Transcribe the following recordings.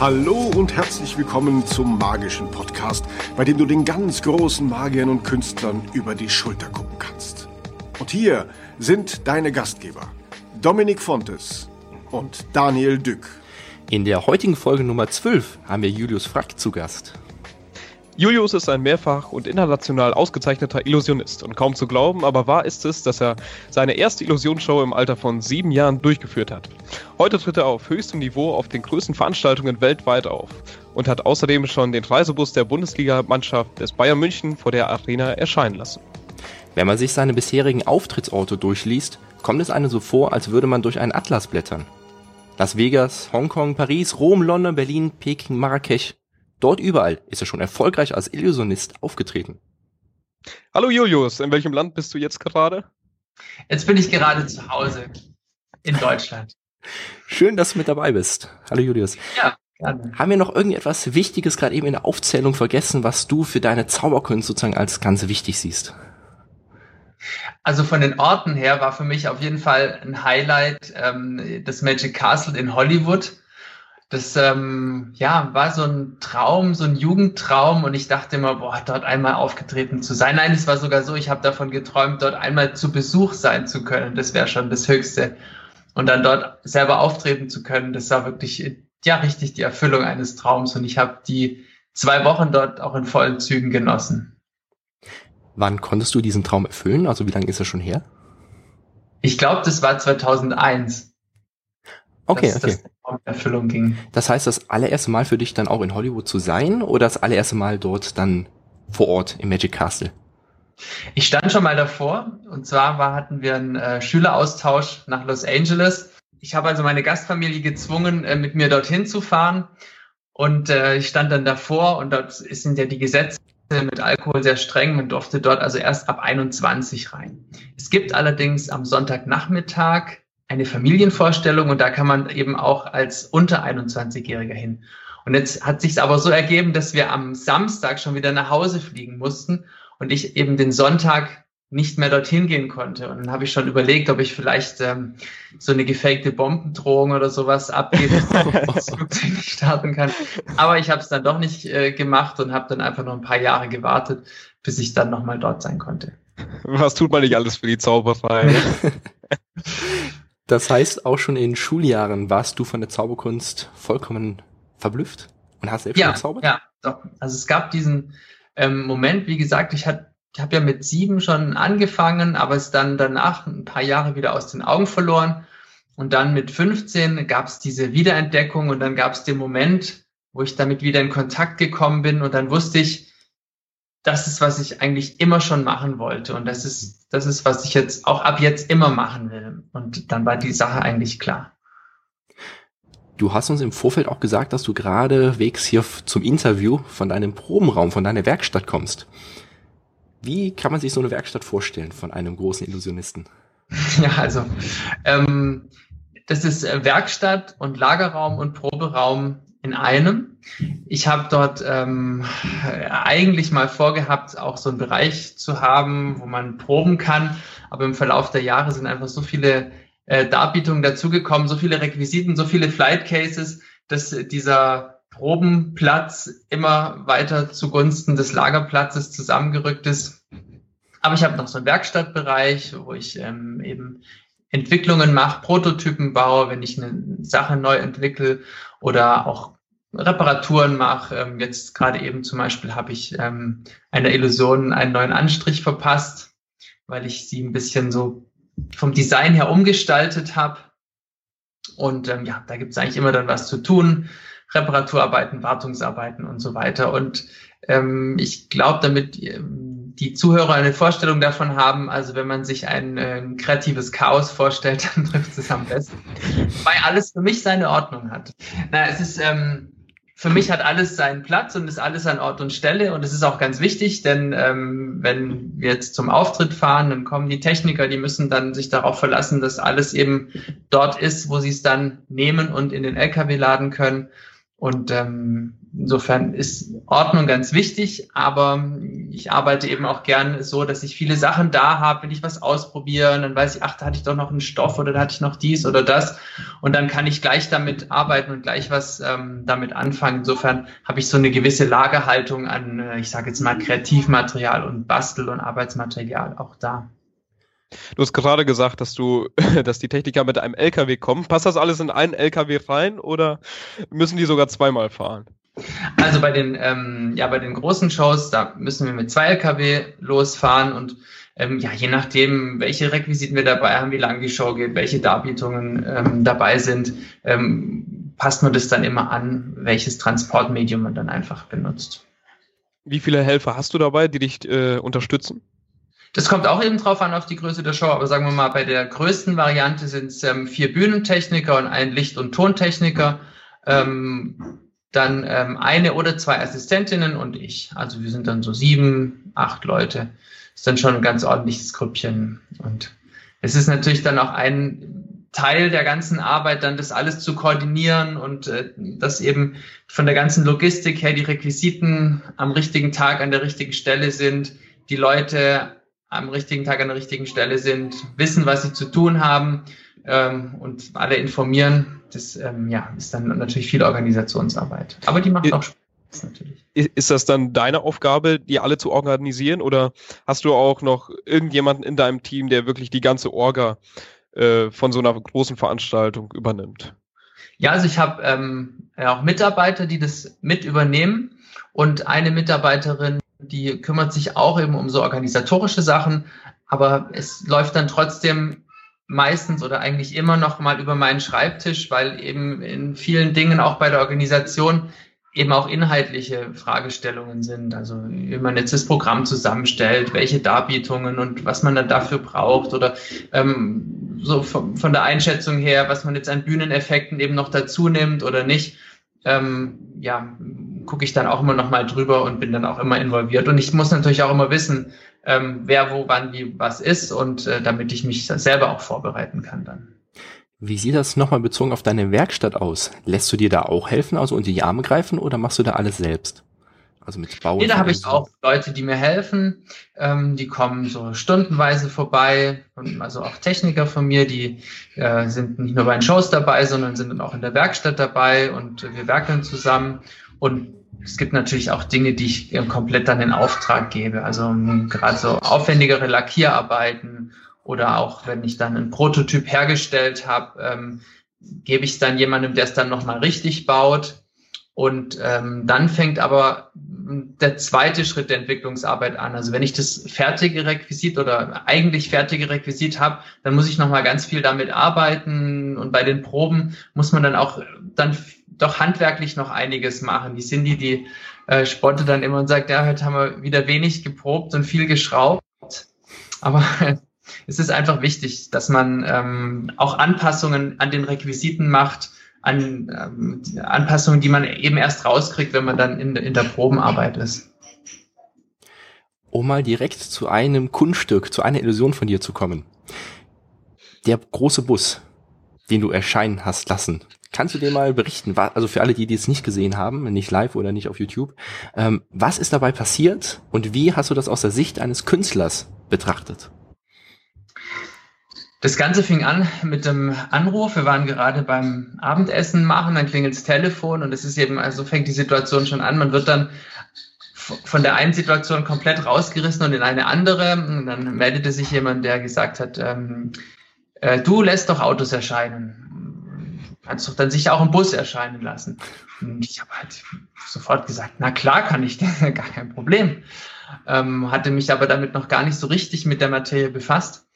Hallo und herzlich willkommen zum magischen Podcast, bei dem du den ganz großen Magiern und Künstlern über die Schulter gucken kannst. Und hier sind deine Gastgeber, Dominik Fontes und Daniel Dück. In der heutigen Folge Nummer 12 haben wir Julius Frack zu Gast. Julius ist ein mehrfach und international ausgezeichneter Illusionist und kaum zu glauben, aber wahr ist es, dass er seine erste Illusionsshow im Alter von sieben Jahren durchgeführt hat. Heute tritt er auf höchstem Niveau auf den größten Veranstaltungen weltweit auf und hat außerdem schon den Reisebus der Bundesligamannschaft des Bayern München vor der Arena erscheinen lassen. Wenn man sich seine bisherigen Auftrittsorte durchliest, kommt es einem so vor, als würde man durch einen Atlas blättern. Las Vegas, Hongkong, Paris, Rom, London, Berlin, Peking, Marrakesch. Dort überall ist er schon erfolgreich als Illusionist aufgetreten. Hallo Julius, in welchem Land bist du jetzt gerade? Jetzt bin ich gerade zu Hause in Deutschland. Schön, dass du mit dabei bist. Hallo Julius. Ja, gerne. Haben wir noch irgendetwas Wichtiges gerade eben in der Aufzählung vergessen, was du für deine Zauberkunst sozusagen als ganz wichtig siehst? Also von den Orten her war für mich auf jeden Fall ein Highlight ähm, das Magic Castle in Hollywood das ähm, ja war so ein Traum, so ein Jugendtraum und ich dachte immer, boah, dort einmal aufgetreten zu sein. Nein, es war sogar so, ich habe davon geträumt, dort einmal zu Besuch sein zu können. Das wäre schon das Höchste. Und dann dort selber auftreten zu können, das war wirklich ja richtig die Erfüllung eines Traums und ich habe die zwei Wochen dort auch in vollen Zügen genossen. Wann konntest du diesen Traum erfüllen? Also wie lange ist er schon her? Ich glaube, das war 2001. Okay, okay. Das Erfüllung ging. Das heißt, das allererste Mal für dich dann auch in Hollywood zu sein oder das allererste Mal dort dann vor Ort im Magic Castle? Ich stand schon mal davor und zwar war, hatten wir einen äh, Schüleraustausch nach Los Angeles. Ich habe also meine Gastfamilie gezwungen, äh, mit mir dorthin zu fahren und äh, ich stand dann davor und dort sind ja die Gesetze mit Alkohol sehr streng. Man durfte dort also erst ab 21 rein. Es gibt allerdings am Sonntagnachmittag eine Familienvorstellung und da kann man eben auch als unter 21-Jähriger hin. Und jetzt hat sich aber so ergeben, dass wir am Samstag schon wieder nach Hause fliegen mussten und ich eben den Sonntag nicht mehr dorthin gehen konnte. Und dann habe ich schon überlegt, ob ich vielleicht ähm, so eine gefakte Bombendrohung oder sowas abgebe, das Flugzeug nicht starten kann. Aber ich habe es dann doch nicht äh, gemacht und habe dann einfach noch ein paar Jahre gewartet, bis ich dann nochmal dort sein konnte. Was tut man nicht alles für die Zauberei? Das heißt, auch schon in Schuljahren warst du von der Zauberkunst vollkommen verblüfft und hast selbst ja, gezaubert? Ja, doch. Also es gab diesen ähm, Moment, wie gesagt, ich hatte ich habe ja mit sieben schon angefangen, aber es dann danach ein paar Jahre wieder aus den Augen verloren. Und dann mit 15 gab es diese Wiederentdeckung und dann gab es den Moment, wo ich damit wieder in Kontakt gekommen bin und dann wusste ich, das ist, was ich eigentlich immer schon machen wollte. Und das ist, das ist, was ich jetzt auch ab jetzt immer machen will. Und dann war die Sache eigentlich klar. Du hast uns im Vorfeld auch gesagt, dass du gerade wegs hier zum Interview von deinem Probenraum, von deiner Werkstatt kommst. Wie kann man sich so eine Werkstatt vorstellen von einem großen Illusionisten? Ja, also ähm, das ist Werkstatt und Lagerraum und Proberaum in einem. Ich habe dort ähm, eigentlich mal vorgehabt, auch so einen Bereich zu haben, wo man proben kann. Aber im Verlauf der Jahre sind einfach so viele äh, Darbietungen dazugekommen, so viele Requisiten, so viele Flight Cases, dass dieser Probenplatz immer weiter zugunsten des Lagerplatzes zusammengerückt ist. Aber ich habe noch so einen Werkstattbereich, wo ich ähm, eben Entwicklungen mache, Prototypen baue, wenn ich eine Sache neu entwickle oder auch Reparaturen mache. Ähm, jetzt gerade eben zum Beispiel habe ich ähm, einer Illusion einen neuen Anstrich verpasst, weil ich sie ein bisschen so vom Design her umgestaltet habe. Und ähm, ja, da gibt es eigentlich immer dann was zu tun. Reparaturarbeiten, Wartungsarbeiten und so weiter. Und ähm, ich glaube, damit ähm, die Zuhörer eine Vorstellung davon haben, also wenn man sich ein äh, kreatives Chaos vorstellt, dann trifft es am besten. Weil alles für mich seine Ordnung hat. Na, es ist, ähm, für mich hat alles seinen Platz und ist alles an Ort und Stelle und es ist auch ganz wichtig, denn ähm, wenn wir jetzt zum Auftritt fahren, dann kommen die Techniker, die müssen dann sich darauf verlassen, dass alles eben dort ist, wo sie es dann nehmen und in den LKW laden können. Und ähm, insofern ist Ordnung ganz wichtig, aber ich arbeite eben auch gern so, dass ich viele Sachen da habe, wenn ich was ausprobiere, dann weiß ich, ach, da hatte ich doch noch einen Stoff oder da hatte ich noch dies oder das und dann kann ich gleich damit arbeiten und gleich was ähm, damit anfangen. Insofern habe ich so eine gewisse Lagerhaltung an, äh, ich sage jetzt mal, Kreativmaterial und Bastel- und Arbeitsmaterial auch da. Du hast gerade gesagt, dass du, dass die Techniker mit einem LKW kommen. Passt das alles in einen LKW rein oder müssen die sogar zweimal fahren? Also bei den, ähm, ja, bei den großen Shows, da müssen wir mit zwei LKW losfahren und ähm, ja, je nachdem, welche Requisiten wir dabei haben, wie lang die Show geht, welche Darbietungen ähm, dabei sind, ähm, passt man das dann immer an, welches Transportmedium man dann einfach benutzt. Wie viele Helfer hast du dabei, die dich äh, unterstützen? Das kommt auch eben drauf an auf die Größe der Show, aber sagen wir mal, bei der größten Variante sind es ähm, vier Bühnentechniker und ein Licht- und Tontechniker. Ähm, dann ähm, eine oder zwei Assistentinnen und ich. Also wir sind dann so sieben, acht Leute. Ist dann schon ein ganz ordentliches Grüppchen. Und es ist natürlich dann auch ein Teil der ganzen Arbeit, dann das alles zu koordinieren und äh, dass eben von der ganzen Logistik her die Requisiten am richtigen Tag an der richtigen Stelle sind, die Leute am richtigen Tag an der richtigen Stelle sind, wissen, was sie zu tun haben ähm, und alle informieren. Das ähm, ja, ist dann natürlich viel Organisationsarbeit. Aber die macht auch Spaß natürlich. Ist das dann deine Aufgabe, die alle zu organisieren oder hast du auch noch irgendjemanden in deinem Team, der wirklich die ganze Orga äh, von so einer großen Veranstaltung übernimmt? Ja, also ich habe ähm, auch Mitarbeiter, die das mit übernehmen und eine Mitarbeiterin, die kümmert sich auch eben um so organisatorische Sachen, aber es läuft dann trotzdem meistens oder eigentlich immer noch mal über meinen Schreibtisch, weil eben in vielen Dingen auch bei der Organisation eben auch inhaltliche Fragestellungen sind. Also wie man jetzt das Programm zusammenstellt, welche Darbietungen und was man dann dafür braucht oder ähm, so von, von der Einschätzung her, was man jetzt an Bühneneffekten eben noch dazu nimmt oder nicht. Ähm, ja, gucke ich dann auch immer noch mal drüber und bin dann auch immer involviert. Und ich muss natürlich auch immer wissen, ähm, wer wo wann wie was ist und äh, damit ich mich selber auch vorbereiten kann dann. Wie sieht das nochmal bezogen auf deine Werkstatt aus? Lässt du dir da auch helfen, also unter die Arme greifen oder machst du da alles selbst? Also mit Bau. Nee, da habe ich auch Leute, die mir helfen. Ähm, die kommen so stundenweise vorbei. Und also auch Techniker von mir, die äh, sind nicht nur bei den Shows dabei, sondern sind dann auch in der Werkstatt dabei und äh, wir werkeln zusammen. Und es gibt natürlich auch Dinge, die ich komplett dann in Auftrag gebe. Also gerade so aufwendigere Lackierarbeiten oder auch wenn ich dann einen Prototyp hergestellt habe, ähm, gebe ich es dann jemandem, der es dann nochmal richtig baut. Und ähm, dann fängt aber der zweite Schritt der Entwicklungsarbeit an. Also wenn ich das fertige Requisit oder eigentlich fertige Requisit habe, dann muss ich nochmal ganz viel damit arbeiten. Und bei den Proben muss man dann auch dann doch handwerklich noch einiges machen. Die Cindy, die äh, spottet dann immer und sagt, ja, heute haben wir wieder wenig geprobt und viel geschraubt. Aber es ist einfach wichtig, dass man ähm, auch Anpassungen an den Requisiten macht, an ähm, Anpassungen, die man eben erst rauskriegt, wenn man dann in, in der Probenarbeit ist. Um mal direkt zu einem Kunststück, zu einer Illusion von dir zu kommen. Der große Bus, den du erscheinen hast lassen, Kannst du dir mal berichten, also für alle, die, es nicht gesehen haben, nicht live oder nicht auf YouTube, ähm, was ist dabei passiert und wie hast du das aus der Sicht eines Künstlers betrachtet? Das Ganze fing an mit dem Anruf. Wir waren gerade beim Abendessen machen, dann klingelt das Telefon und es ist eben, also fängt die Situation schon an. Man wird dann von der einen Situation komplett rausgerissen und in eine andere. Und dann meldete sich jemand, der gesagt hat, ähm, äh, du lässt doch Autos erscheinen kannst doch dann sicher auch im Bus erscheinen lassen. Und ich habe halt sofort gesagt, na klar kann ich, gar kein Problem. Ähm, hatte mich aber damit noch gar nicht so richtig mit der Materie befasst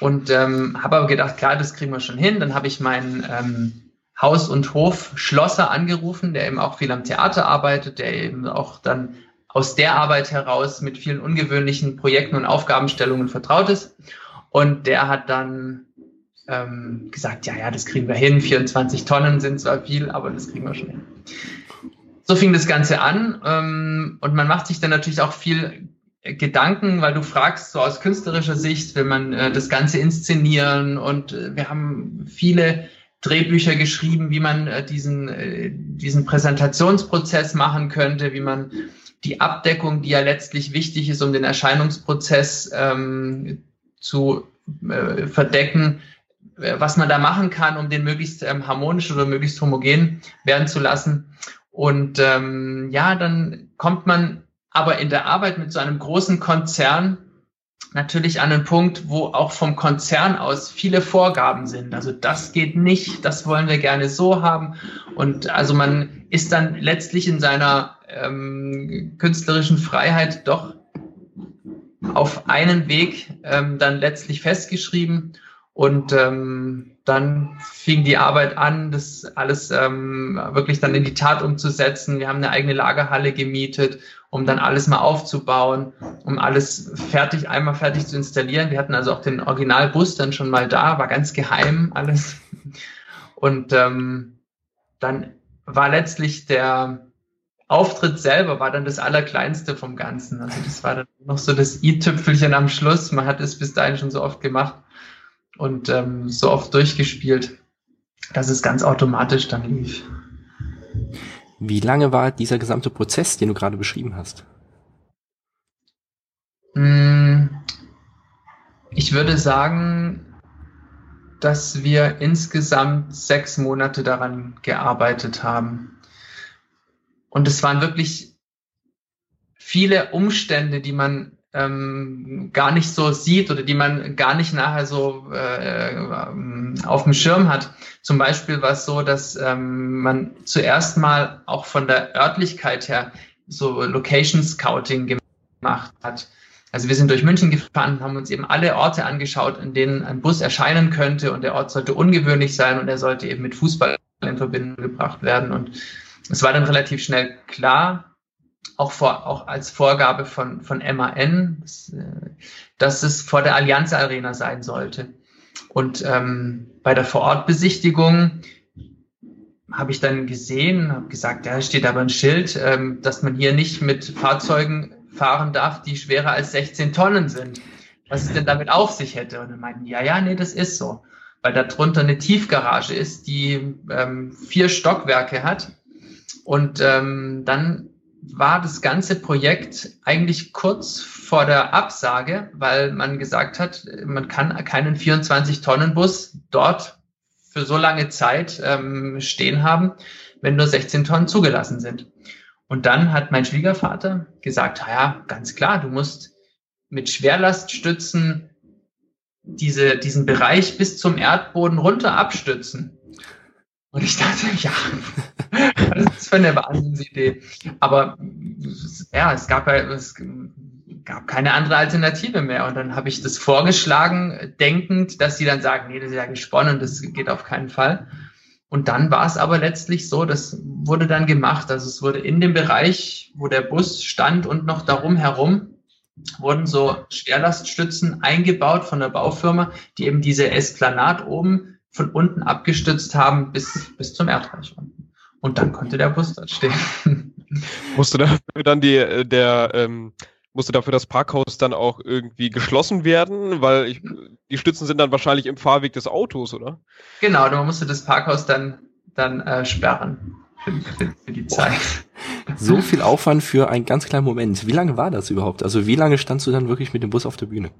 und ähm, habe aber gedacht, klar, das kriegen wir schon hin. Dann habe ich meinen ähm, Haus- und Hof-Schlosser angerufen, der eben auch viel am Theater arbeitet, der eben auch dann aus der Arbeit heraus mit vielen ungewöhnlichen Projekten und Aufgabenstellungen vertraut ist. Und der hat dann ähm, gesagt, ja, ja, das kriegen wir hin. 24 Tonnen sind zwar viel, aber das kriegen wir schon hin. So fing das Ganze an ähm, und man macht sich dann natürlich auch viel Gedanken, weil du fragst, so aus künstlerischer Sicht, will man äh, das Ganze inszenieren und äh, wir haben viele Drehbücher geschrieben, wie man äh, diesen, äh, diesen Präsentationsprozess machen könnte, wie man die Abdeckung, die ja letztlich wichtig ist, um den Erscheinungsprozess ähm, zu äh, verdecken, äh, was man da machen kann, um den möglichst ähm, harmonisch oder möglichst homogen werden zu lassen. Und ähm, ja, dann kommt man aber in der Arbeit mit so einem großen Konzern natürlich an einen Punkt, wo auch vom Konzern aus viele Vorgaben sind. Also das geht nicht, das wollen wir gerne so haben. Und also man ist dann letztlich in seiner ähm, künstlerischen Freiheit doch auf einen Weg ähm, dann letztlich festgeschrieben. Und ähm, dann fing die Arbeit an, das alles ähm, wirklich dann in die Tat umzusetzen. Wir haben eine eigene Lagerhalle gemietet, um dann alles mal aufzubauen, um alles fertig, einmal fertig zu installieren. Wir hatten also auch den Originalbus dann schon mal da, war ganz geheim alles. Und ähm, dann war letztlich der Auftritt selber war dann das Allerkleinste vom Ganzen. Also das war dann noch so das i-Tüpfelchen am Schluss. Man hat es bis dahin schon so oft gemacht und ähm, so oft durchgespielt, dass es ganz automatisch dann lief. Wie lange war dieser gesamte Prozess, den du gerade beschrieben hast? Hm, ich würde sagen, dass wir insgesamt sechs Monate daran gearbeitet haben. Und es waren wirklich viele Umstände, die man ähm, gar nicht so sieht oder die man gar nicht nachher so äh, auf dem Schirm hat. Zum Beispiel war es so, dass ähm, man zuerst mal auch von der Örtlichkeit her so Location Scouting gemacht hat. Also wir sind durch München gefahren, haben uns eben alle Orte angeschaut, in denen ein Bus erscheinen könnte und der Ort sollte ungewöhnlich sein und er sollte eben mit Fußball in Verbindung gebracht werden. Und es war dann relativ schnell klar, auch, vor, auch als Vorgabe von, von MAN, dass, äh, dass es vor der Allianz Arena sein sollte. Und ähm, bei der Vorortbesichtigung habe ich dann gesehen, habe gesagt, ja, steht aber ein Schild, ähm, dass man hier nicht mit Fahrzeugen fahren darf, die schwerer als 16 Tonnen sind. Was es denn damit auf sich hätte. Und dann meinten, ja, ja, nee, das ist so. Weil da drunter eine Tiefgarage ist, die ähm, vier Stockwerke hat. Und ähm, dann war das ganze Projekt eigentlich kurz vor der Absage, weil man gesagt hat, man kann keinen 24-Tonnen-Bus dort für so lange Zeit ähm, stehen haben, wenn nur 16 Tonnen zugelassen sind. Und dann hat mein Schwiegervater gesagt, ja, ganz klar, du musst mit Schwerlaststützen diese, diesen Bereich bis zum Erdboden runter abstützen. Und ich dachte, ja, was für eine Wahnsinnsidee. Aber ja, es gab ja, es gab keine andere Alternative mehr. Und dann habe ich das vorgeschlagen, denkend, dass sie dann sagen, nee, das ist ja gesponnen, das geht auf keinen Fall. Und dann war es aber letztlich so, das wurde dann gemacht. Also es wurde in dem Bereich, wo der Bus stand und noch darum herum, wurden so Schwerlaststützen eingebaut von der Baufirma, die eben diese Esplanade oben von unten abgestützt haben bis, bis zum Erdreich unten. Und dann konnte der Bus dort stehen. musste dafür dann die, äh, der, ähm, musste dafür das Parkhaus dann auch irgendwie geschlossen werden, weil ich, die Stützen sind dann wahrscheinlich im Fahrweg des Autos, oder? Genau, man musste das Parkhaus dann, dann äh, sperren für, für, für die Zeit. So viel Aufwand für einen ganz kleinen Moment. Wie lange war das überhaupt? Also wie lange standst du dann wirklich mit dem Bus auf der Bühne?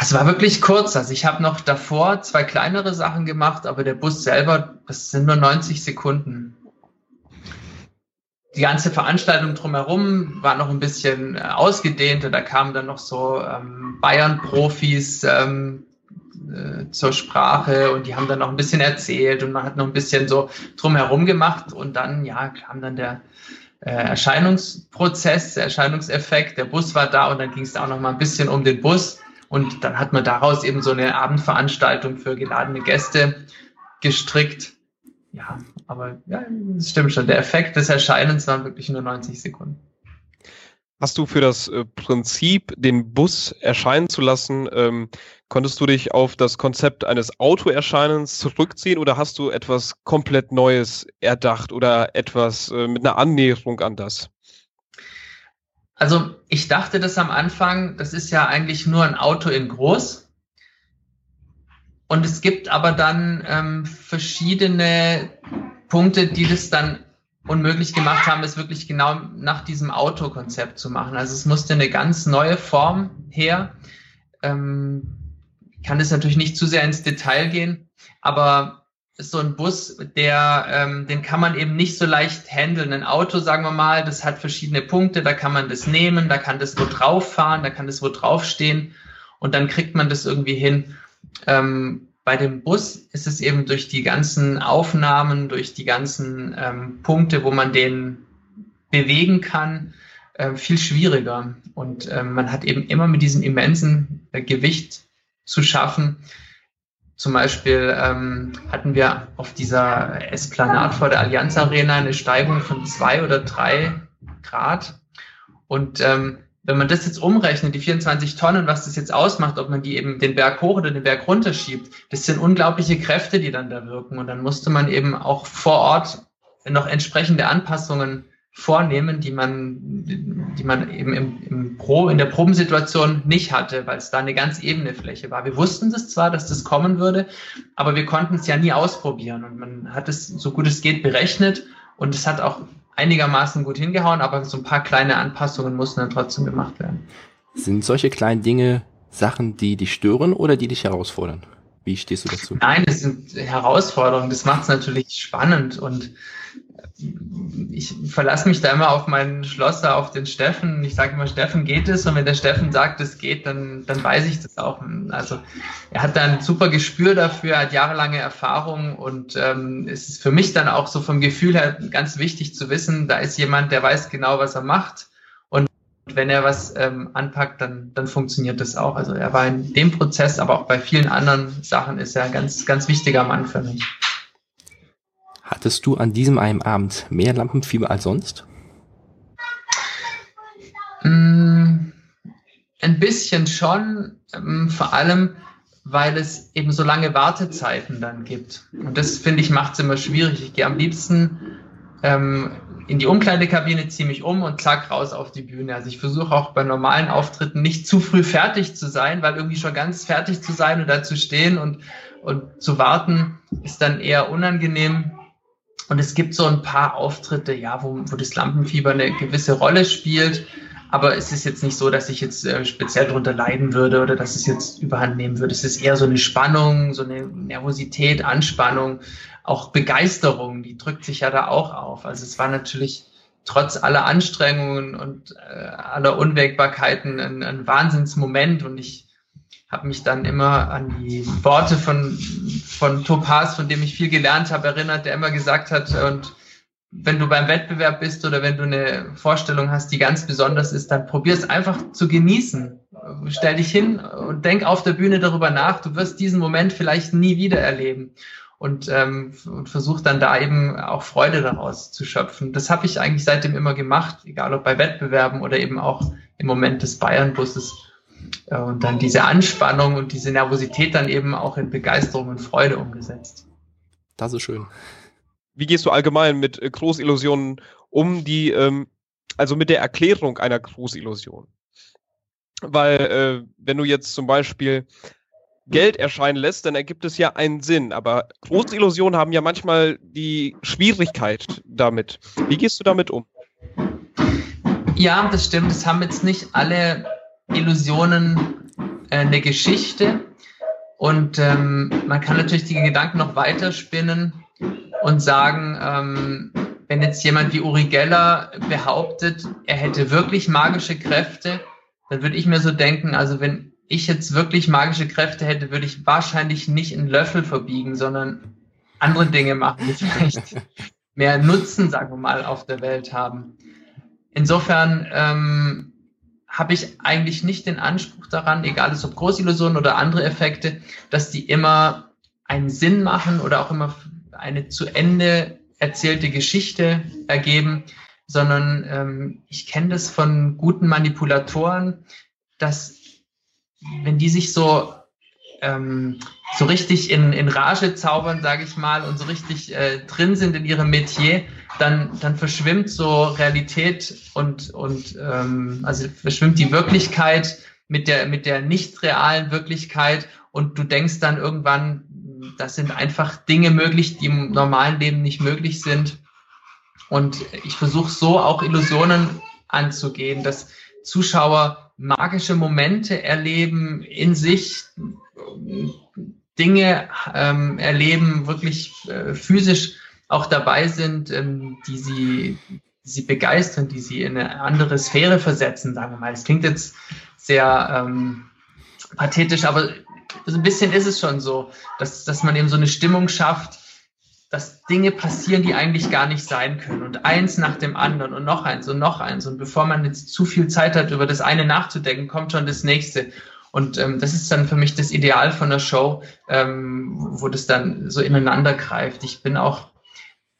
Es war wirklich kurz. Also ich habe noch davor zwei kleinere Sachen gemacht, aber der Bus selber, das sind nur 90 Sekunden. Die ganze Veranstaltung drumherum war noch ein bisschen äh, ausgedehnt und da kamen dann noch so ähm, Bayern-Profis ähm, äh, zur Sprache und die haben dann noch ein bisschen erzählt und man hat noch ein bisschen so drumherum gemacht und dann, ja, kam dann der äh, Erscheinungsprozess, der Erscheinungseffekt, der Bus war da und dann ging es auch noch mal ein bisschen um den Bus und dann hat man daraus eben so eine Abendveranstaltung für geladene Gäste gestrickt. Ja, aber ja, das stimmt schon. Der Effekt des Erscheinens waren wirklich nur 90 Sekunden. Hast du für das äh, Prinzip, den Bus erscheinen zu lassen, ähm, konntest du dich auf das Konzept eines Autoerscheinens zurückziehen oder hast du etwas komplett Neues erdacht oder etwas äh, mit einer Annäherung an das? Also ich dachte das am Anfang, das ist ja eigentlich nur ein Auto in groß. und es gibt aber dann ähm, verschiedene Punkte, die das dann unmöglich gemacht haben, es wirklich genau nach diesem Autokonzept zu machen. Also es musste eine ganz neue Form her. Ähm, kann es natürlich nicht zu sehr ins Detail gehen, aber ist so ein Bus, der, ähm, den kann man eben nicht so leicht handeln. Ein Auto, sagen wir mal, das hat verschiedene Punkte, da kann man das nehmen, da kann das wo drauf fahren, da kann das wo draufstehen und dann kriegt man das irgendwie hin. Ähm, bei dem Bus ist es eben durch die ganzen Aufnahmen, durch die ganzen ähm, Punkte, wo man den bewegen kann, äh, viel schwieriger. Und ähm, man hat eben immer mit diesem immensen äh, Gewicht zu schaffen. Zum Beispiel ähm, hatten wir auf dieser Esplanade vor der Allianz Arena eine Steigung von zwei oder drei Grad. Und ähm, wenn man das jetzt umrechnet, die 24 Tonnen, was das jetzt ausmacht, ob man die eben den Berg hoch oder den Berg runter schiebt, das sind unglaubliche Kräfte, die dann da wirken. Und dann musste man eben auch vor Ort noch entsprechende Anpassungen vornehmen, die man, die man eben im, im Pro, in der Probensituation nicht hatte, weil es da eine ganz ebene Fläche war. Wir wussten das zwar, dass das kommen würde, aber wir konnten es ja nie ausprobieren. Und man hat es so gut es geht berechnet und es hat auch einigermaßen gut hingehauen, aber so ein paar kleine Anpassungen mussten dann trotzdem gemacht werden. Sind solche kleinen Dinge Sachen, die dich stören oder die dich herausfordern? Wie stehst du dazu? Nein, das sind Herausforderungen. Das macht es natürlich spannend und ich verlasse mich da immer auf meinen Schlosser, auf den Steffen. Ich sage immer, Steffen geht es und wenn der Steffen sagt, es geht, dann, dann weiß ich das auch. Also er hat da ein super Gespür dafür, hat jahrelange Erfahrung und ähm, es ist für mich dann auch so vom Gefühl her ganz wichtig zu wissen, da ist jemand, der weiß genau, was er macht und wenn er was ähm, anpackt, dann, dann funktioniert das auch. Also er war in dem Prozess, aber auch bei vielen anderen Sachen ist er ein ganz, ganz wichtiger Mann für mich. Hattest du an diesem einen Abend mehr Lampenfieber als sonst? Mm, ein bisschen schon, ähm, vor allem, weil es eben so lange Wartezeiten dann gibt. Und das finde ich macht es immer schwierig. Ich gehe am liebsten ähm, in die Umkleidekabine, ziehe mich um und zack raus auf die Bühne. Also ich versuche auch bei normalen Auftritten nicht zu früh fertig zu sein, weil irgendwie schon ganz fertig zu sein und da zu stehen und, und zu warten ist dann eher unangenehm. Und es gibt so ein paar Auftritte, ja, wo, wo das Lampenfieber eine gewisse Rolle spielt. Aber es ist jetzt nicht so, dass ich jetzt äh, speziell darunter leiden würde oder dass es jetzt überhand nehmen würde. Es ist eher so eine Spannung, so eine Nervosität, Anspannung, auch Begeisterung, die drückt sich ja da auch auf. Also es war natürlich trotz aller Anstrengungen und äh, aller Unwägbarkeiten ein, ein Wahnsinnsmoment und ich habe mich dann immer an die Worte von, von Topaz, von dem ich viel gelernt habe, erinnert, der immer gesagt hat, und wenn du beim Wettbewerb bist oder wenn du eine Vorstellung hast, die ganz besonders ist, dann probier es einfach zu genießen. Stell dich hin und denk auf der Bühne darüber nach. Du wirst diesen Moment vielleicht nie wieder erleben. Und, ähm, und versuch dann da eben auch Freude daraus zu schöpfen. Das habe ich eigentlich seitdem immer gemacht, egal ob bei Wettbewerben oder eben auch im Moment des Bayern-Busses und dann diese Anspannung und diese Nervosität dann eben auch in Begeisterung und Freude umgesetzt. Das ist schön. Wie gehst du allgemein mit äh, Großillusionen um, die, ähm, also mit der Erklärung einer Großillusion? Weil, äh, wenn du jetzt zum Beispiel Geld erscheinen lässt, dann ergibt es ja einen Sinn. Aber Großillusionen haben ja manchmal die Schwierigkeit damit. Wie gehst du damit um? Ja, das stimmt. Das haben jetzt nicht alle Illusionen äh, eine Geschichte. Und ähm, man kann natürlich die Gedanken noch weiterspinnen und sagen, ähm, wenn jetzt jemand wie Uri Geller behauptet, er hätte wirklich magische Kräfte, dann würde ich mir so denken, also wenn ich jetzt wirklich magische Kräfte hätte, würde ich wahrscheinlich nicht einen Löffel verbiegen, sondern andere Dinge machen, die vielleicht mehr Nutzen, sagen wir mal, auf der Welt haben. Insofern ähm, habe ich eigentlich nicht den Anspruch daran, egal ob Großillusionen oder andere Effekte, dass die immer einen Sinn machen oder auch immer eine zu Ende erzählte Geschichte ergeben, sondern ähm, ich kenne das von guten Manipulatoren, dass wenn die sich so ähm, so richtig in, in Rage zaubern, sage ich mal, und so richtig äh, drin sind in ihrem Metier, dann, dann verschwimmt so Realität und, und ähm, also verschwimmt die Wirklichkeit mit der, mit der nicht realen Wirklichkeit und du denkst dann irgendwann, das sind einfach Dinge möglich, die im normalen Leben nicht möglich sind. Und ich versuche so auch Illusionen anzugehen, dass Zuschauer magische Momente erleben, in sich Dinge ähm, erleben, wirklich äh, physisch auch dabei sind, ähm, die sie, sie begeistern, die sie in eine andere Sphäre versetzen, sagen wir mal. Es klingt jetzt sehr ähm, pathetisch, aber so ein bisschen ist es schon so, dass, dass man eben so eine Stimmung schafft, dass Dinge passieren, die eigentlich gar nicht sein können. Und eins nach dem anderen und noch eins und noch eins. Und bevor man jetzt zu viel Zeit hat, über das eine nachzudenken, kommt schon das nächste. Und ähm, das ist dann für mich das Ideal von der Show, ähm, wo das dann so ineinander greift. Ich bin auch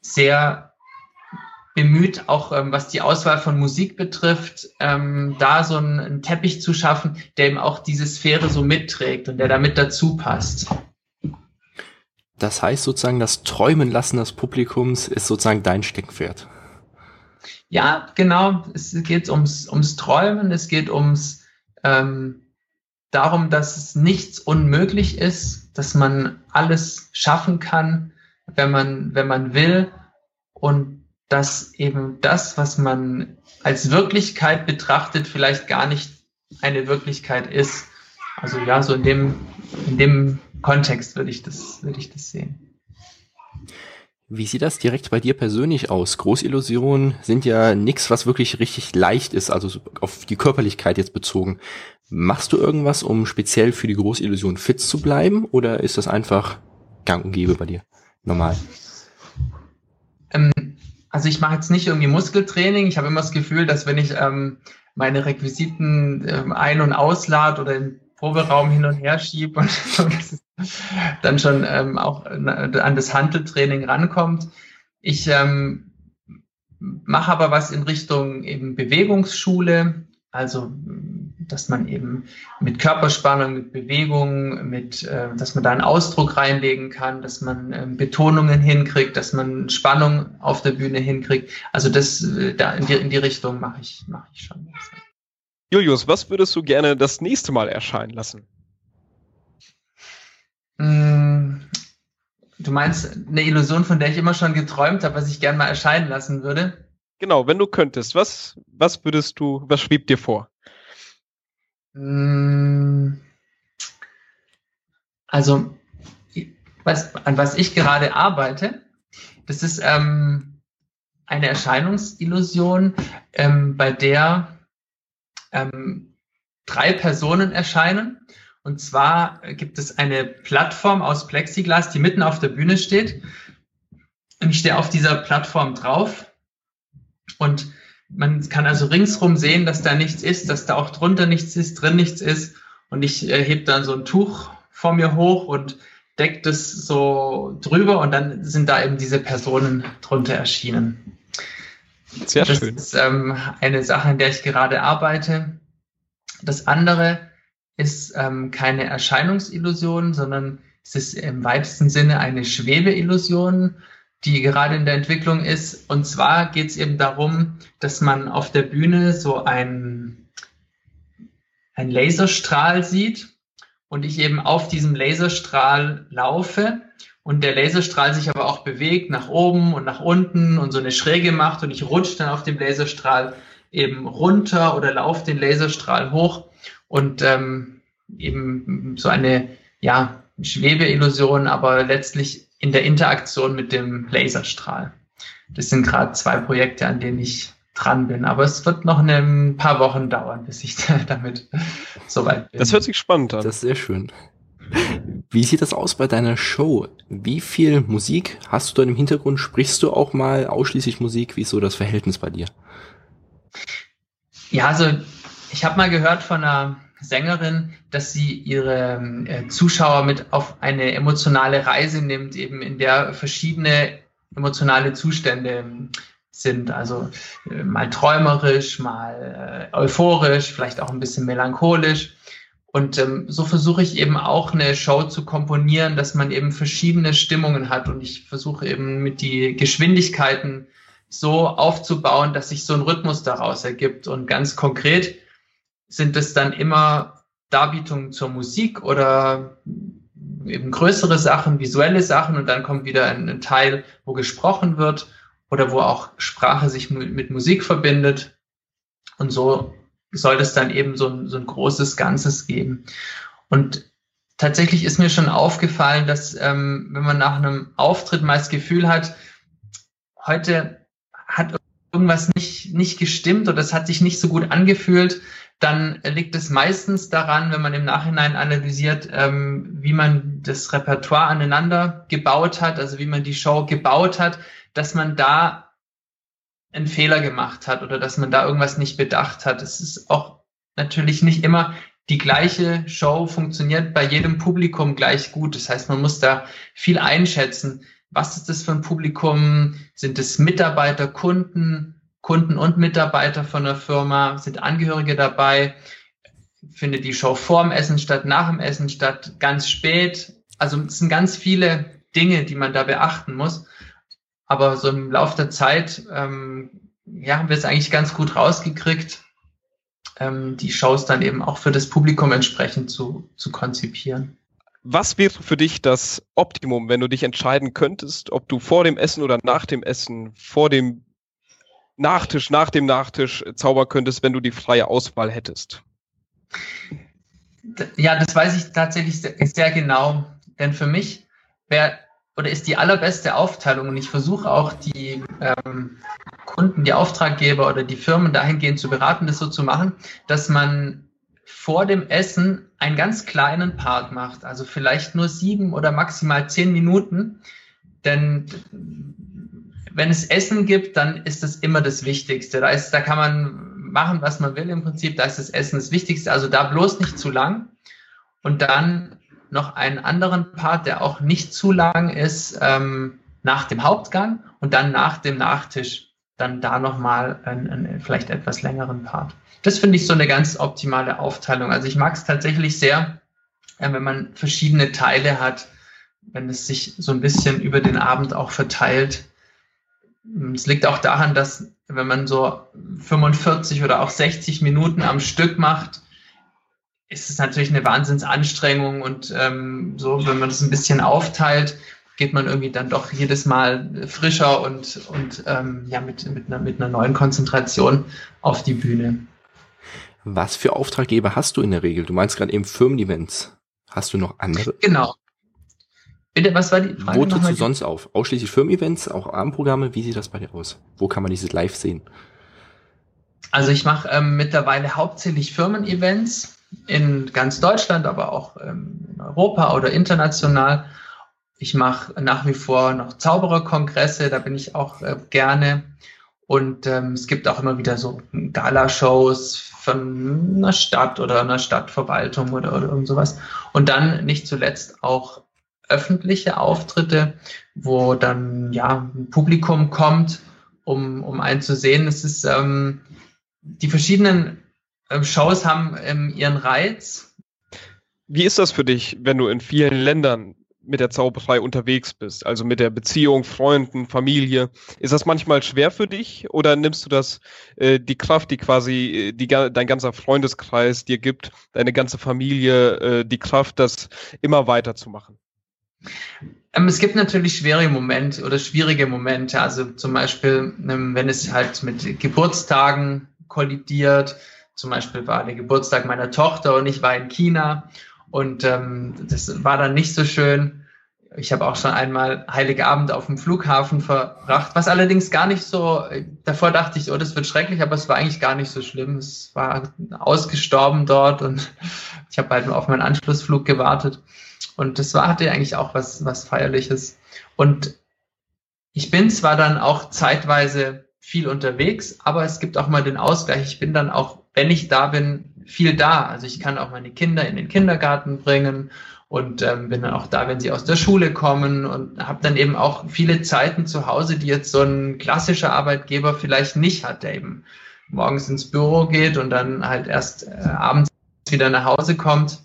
sehr bemüht, auch ähm, was die Auswahl von Musik betrifft, ähm, da so einen, einen Teppich zu schaffen, der eben auch diese Sphäre so mitträgt und der damit dazu passt. Das heißt sozusagen, das Träumen lassen des Publikums ist sozusagen dein Steckenpferd. Ja, genau. Es geht ums, ums Träumen, es geht ums ähm, darum, dass es nichts unmöglich ist, dass man alles schaffen kann, wenn man, wenn man will und dass eben das, was man als Wirklichkeit betrachtet, vielleicht gar nicht eine Wirklichkeit ist. Also ja, so in dem, in dem Kontext würde ich das, würde ich das sehen. Wie sieht das direkt bei dir persönlich aus? Großillusionen sind ja nichts, was wirklich richtig leicht ist, also auf die Körperlichkeit jetzt bezogen. Machst du irgendwas, um speziell für die Großillusion fit zu bleiben oder ist das einfach gang und gäbe bei dir? Normal. Ähm, also ich mache jetzt nicht irgendwie Muskeltraining. Ich habe immer das Gefühl, dass wenn ich ähm, meine Requisiten ähm, ein- und auslade oder im Proberaum hin und her schiebe und, und dann schon ähm, auch an das Handeltraining rankommt. Ich ähm, mache aber was in Richtung eben Bewegungsschule, also dass man eben mit Körperspannung, mit Bewegung, mit, äh, dass man da einen Ausdruck reinlegen kann, dass man äh, Betonungen hinkriegt, dass man Spannung auf der Bühne hinkriegt. Also das äh, da in die, in die Richtung mache ich, mache ich schon. Julius, was würdest du gerne das nächste Mal erscheinen lassen? Mm, du meinst eine Illusion, von der ich immer schon geträumt habe, was ich gerne mal erscheinen lassen würde? Genau, wenn du könntest, was, was würdest du, was schwebt dir vor? Mm, also, was, an was ich gerade arbeite, das ist ähm, eine Erscheinungsillusion, ähm, bei der ähm, drei Personen erscheinen. Und zwar gibt es eine Plattform aus Plexiglas, die mitten auf der Bühne steht. Und ich stehe auf dieser Plattform drauf und man kann also ringsrum sehen, dass da nichts ist, dass da auch drunter nichts ist, drin nichts ist. Und ich äh, heb dann so ein Tuch vor mir hoch und deckt es so drüber und dann sind da eben diese Personen drunter erschienen. Sehr das schön. Das ist ähm, eine Sache, an der ich gerade arbeite. Das andere ist ähm, keine Erscheinungsillusion, sondern es ist im weitesten Sinne eine Schwebeillusion die gerade in der Entwicklung ist. Und zwar geht es eben darum, dass man auf der Bühne so ein, ein Laserstrahl sieht und ich eben auf diesem Laserstrahl laufe und der Laserstrahl sich aber auch bewegt nach oben und nach unten und so eine Schräge macht und ich rutsche dann auf dem Laserstrahl eben runter oder laufe den Laserstrahl hoch und ähm, eben so eine ja Schwebeillusion, aber letztlich in der Interaktion mit dem Laserstrahl. Das sind gerade zwei Projekte, an denen ich dran bin. Aber es wird noch ein paar Wochen dauern, bis ich damit soweit bin. Das hört sich spannend an. Das ist sehr schön. Wie sieht das aus bei deiner Show? Wie viel Musik hast du da im Hintergrund? Sprichst du auch mal ausschließlich Musik? Wie ist so das Verhältnis bei dir? Ja, also ich habe mal gehört von einer Sängerin, dass sie ihre äh, Zuschauer mit auf eine emotionale Reise nimmt, eben in der verschiedene emotionale Zustände ähm, sind. Also äh, mal träumerisch, mal äh, euphorisch, vielleicht auch ein bisschen melancholisch. Und ähm, so versuche ich eben auch eine Show zu komponieren, dass man eben verschiedene Stimmungen hat. Und ich versuche eben mit die Geschwindigkeiten so aufzubauen, dass sich so ein Rhythmus daraus ergibt. Und ganz konkret sind es dann immer Darbietungen zur Musik oder eben größere Sachen, visuelle Sachen und dann kommt wieder ein, ein Teil, wo gesprochen wird oder wo auch Sprache sich mit, Musik verbindet. Und so soll es dann eben so ein, so ein großes Ganzes geben. Und tatsächlich ist mir schon aufgefallen, dass ähm, wenn man nach einem Auftritt mal das Gefühl hat, heute hat irgendwas nicht, nicht gestimmt oder es hat sich nicht so gut angefühlt, dann liegt es meistens daran, wenn man im Nachhinein analysiert, ähm, wie man das Repertoire aneinander gebaut hat, also wie man die Show gebaut hat, dass man da einen Fehler gemacht hat oder dass man da irgendwas nicht bedacht hat. Es ist auch natürlich nicht immer die gleiche Show funktioniert bei jedem Publikum gleich gut. Das heißt, man muss da viel einschätzen. Was ist das für ein Publikum? Sind es Mitarbeiter, Kunden? Kunden und Mitarbeiter von der Firma, sind Angehörige dabei, findet die Show vorm Essen statt, nach dem Essen statt, ganz spät. Also es sind ganz viele Dinge, die man da beachten muss. Aber so im Laufe der Zeit ähm, ja, haben wir es eigentlich ganz gut rausgekriegt, ähm, die Shows dann eben auch für das Publikum entsprechend zu, zu konzipieren. Was wäre für dich das Optimum, wenn du dich entscheiden könntest, ob du vor dem Essen oder nach dem Essen, vor dem Nachtisch, nach dem Nachtisch zaubern könntest, wenn du die freie Auswahl hättest? Ja, das weiß ich tatsächlich sehr genau. Denn für mich wäre oder ist die allerbeste Aufteilung und ich versuche auch die ähm, Kunden, die Auftraggeber oder die Firmen dahingehend zu beraten, das so zu machen, dass man vor dem Essen einen ganz kleinen Part macht, also vielleicht nur sieben oder maximal zehn Minuten, denn wenn es Essen gibt, dann ist das immer das Wichtigste. Da, ist, da kann man machen, was man will im Prinzip. Da ist das Essen das Wichtigste. Also da bloß nicht zu lang. Und dann noch einen anderen Part, der auch nicht zu lang ist, ähm, nach dem Hauptgang und dann nach dem Nachtisch dann da nochmal einen, einen vielleicht etwas längeren Part. Das finde ich so eine ganz optimale Aufteilung. Also ich mag es tatsächlich sehr, äh, wenn man verschiedene Teile hat, wenn es sich so ein bisschen über den Abend auch verteilt. Es liegt auch daran, dass wenn man so 45 oder auch 60 Minuten am Stück macht, ist es natürlich eine Wahnsinnsanstrengung und ähm, so, wenn man das ein bisschen aufteilt, geht man irgendwie dann doch jedes Mal frischer und, und ähm, ja, mit, mit, einer, mit einer neuen Konzentration auf die Bühne. Was für Auftraggeber hast du in der Regel? Du meinst gerade eben Firmen-Events. Hast du noch andere? Genau. Bitte, was war die Frage? Wo trittst du sonst auf? Ausschließlich Firmen-Events, auch Abendprogramme? Wie sieht das bei dir aus? Wo kann man dieses live sehen? Also ich mache ähm, mittlerweile hauptsächlich Firmen-Events in ganz Deutschland, aber auch ähm, in Europa oder international. Ich mache nach wie vor noch Zaubererkongresse, da bin ich auch äh, gerne. Und ähm, es gibt auch immer wieder so Gala-Shows von einer Stadt oder einer Stadtverwaltung oder, oder irgend sowas. Und dann nicht zuletzt auch öffentliche Auftritte, wo dann ja ein Publikum kommt, um, um einen zu sehen. Es ist ähm, die verschiedenen ähm, Shows haben ähm, ihren Reiz. Wie ist das für dich, wenn du in vielen Ländern mit der Zauberei unterwegs bist, also mit der Beziehung, Freunden, Familie. Ist das manchmal schwer für dich oder nimmst du das, äh, die Kraft, die quasi äh, die, dein ganzer Freundeskreis dir gibt, deine ganze Familie, äh, die Kraft, das immer weiterzumachen? Ähm, es gibt natürlich schwere Momente oder schwierige Momente. Also zum Beispiel, ähm, wenn es halt mit Geburtstagen kollidiert. Zum Beispiel war der Geburtstag meiner Tochter und ich war in China und ähm, das war dann nicht so schön. Ich habe auch schon einmal Heilige Abend auf dem Flughafen verbracht, was allerdings gar nicht so, davor dachte ich, oh, das wird schrecklich, aber es war eigentlich gar nicht so schlimm. Es war ausgestorben dort und ich habe halt auf meinen Anschlussflug gewartet. Und das war, hatte eigentlich auch was, was Feierliches. Und ich bin zwar dann auch zeitweise viel unterwegs, aber es gibt auch mal den Ausgleich. Ich bin dann auch, wenn ich da bin, viel da. Also ich kann auch meine Kinder in den Kindergarten bringen und ähm, bin dann auch da, wenn sie aus der Schule kommen und habe dann eben auch viele Zeiten zu Hause, die jetzt so ein klassischer Arbeitgeber vielleicht nicht hat, der eben morgens ins Büro geht und dann halt erst äh, abends wieder nach Hause kommt,